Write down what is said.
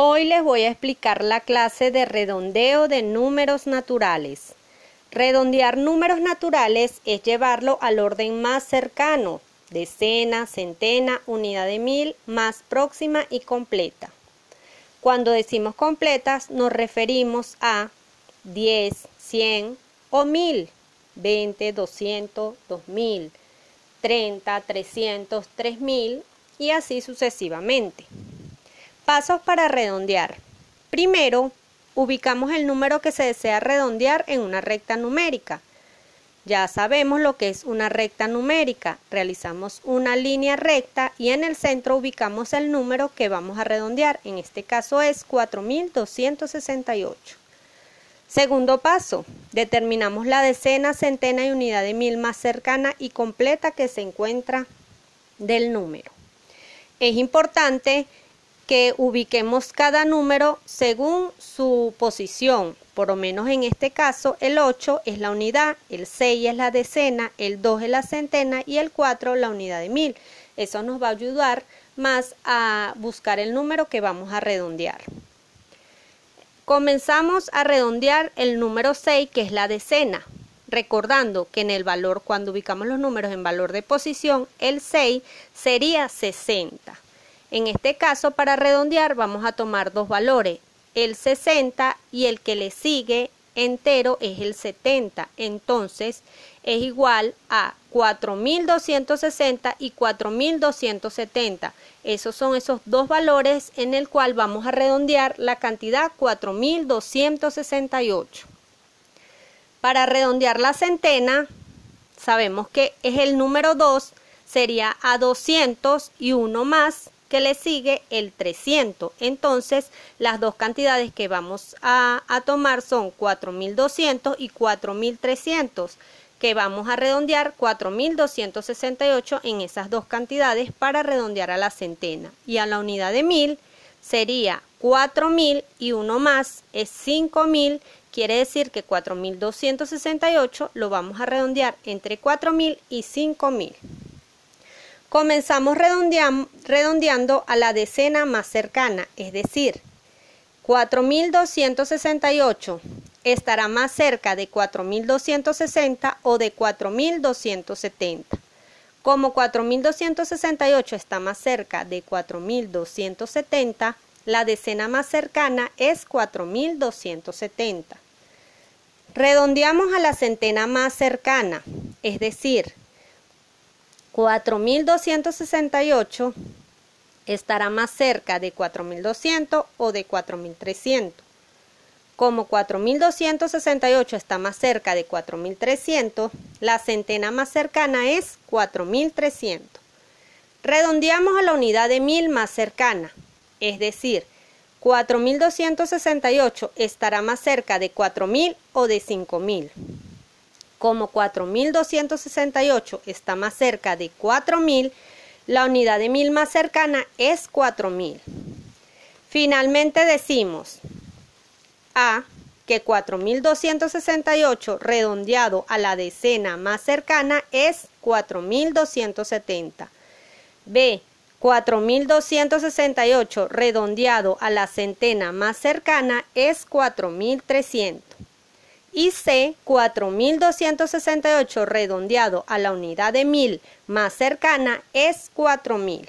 Hoy les voy a explicar la clase de redondeo de números naturales. Redondear números naturales es llevarlo al orden más cercano, decena, centena, unidad de mil, más próxima y completa. Cuando decimos completas nos referimos a 10, 100 o 1000, 20, 200, 2000, 30, 300, 3000 y así sucesivamente. Pasos para redondear. Primero, ubicamos el número que se desea redondear en una recta numérica. Ya sabemos lo que es una recta numérica. Realizamos una línea recta y en el centro ubicamos el número que vamos a redondear. En este caso es 4268. Segundo paso, determinamos la decena, centena y unidad de mil más cercana y completa que se encuentra del número. Es importante que ubiquemos cada número según su posición. Por lo menos en este caso, el 8 es la unidad, el 6 es la decena, el 2 es la centena y el 4 la unidad de mil. Eso nos va a ayudar más a buscar el número que vamos a redondear. Comenzamos a redondear el número 6, que es la decena. Recordando que en el valor, cuando ubicamos los números en valor de posición, el 6 sería 60. En este caso, para redondear, vamos a tomar dos valores, el 60 y el que le sigue entero es el 70. Entonces, es igual a 4260 y 4270. Esos son esos dos valores en el cual vamos a redondear la cantidad 4268. Para redondear la centena, sabemos que es el número 2, sería a 200 y uno más que le sigue el 300. Entonces, las dos cantidades que vamos a, tomar son 4200 y 4300 que vamos a redondear 4268 en esas dos cantidades para redondear a la centena. Y a la unidad de mil sería 4000 y uno más es 5000, quiere decir que 4268 lo vamos a redondear entre 4000 y 5000. Comenzamos redondeando a la decena más cercana, es decir, 4268 estará más cerca de 4260 o de 4270. Como 4268 está más cerca de 4270, la decena más cercana es 4270. Redondeamos a la centena más cercana, es decir, 4268 estará más cerca de 4200 o de 4300. Como 4268 está más cerca de 4300, la centena más cercana es 4300. Redondeamos a la unidad de mil más cercana, es decir, 4268 estará más cerca de 4000 o de 5000 como 4268 está más cerca de 4000, la unidad de mil más cercana es 4000. Finalmente decimos A que 4268 redondeado a la decena más cercana es 4270. B 4268 redondeado a la centena más cercana es 4300 y C 4268 redondeado a la unidad de mil más cercana es 4000.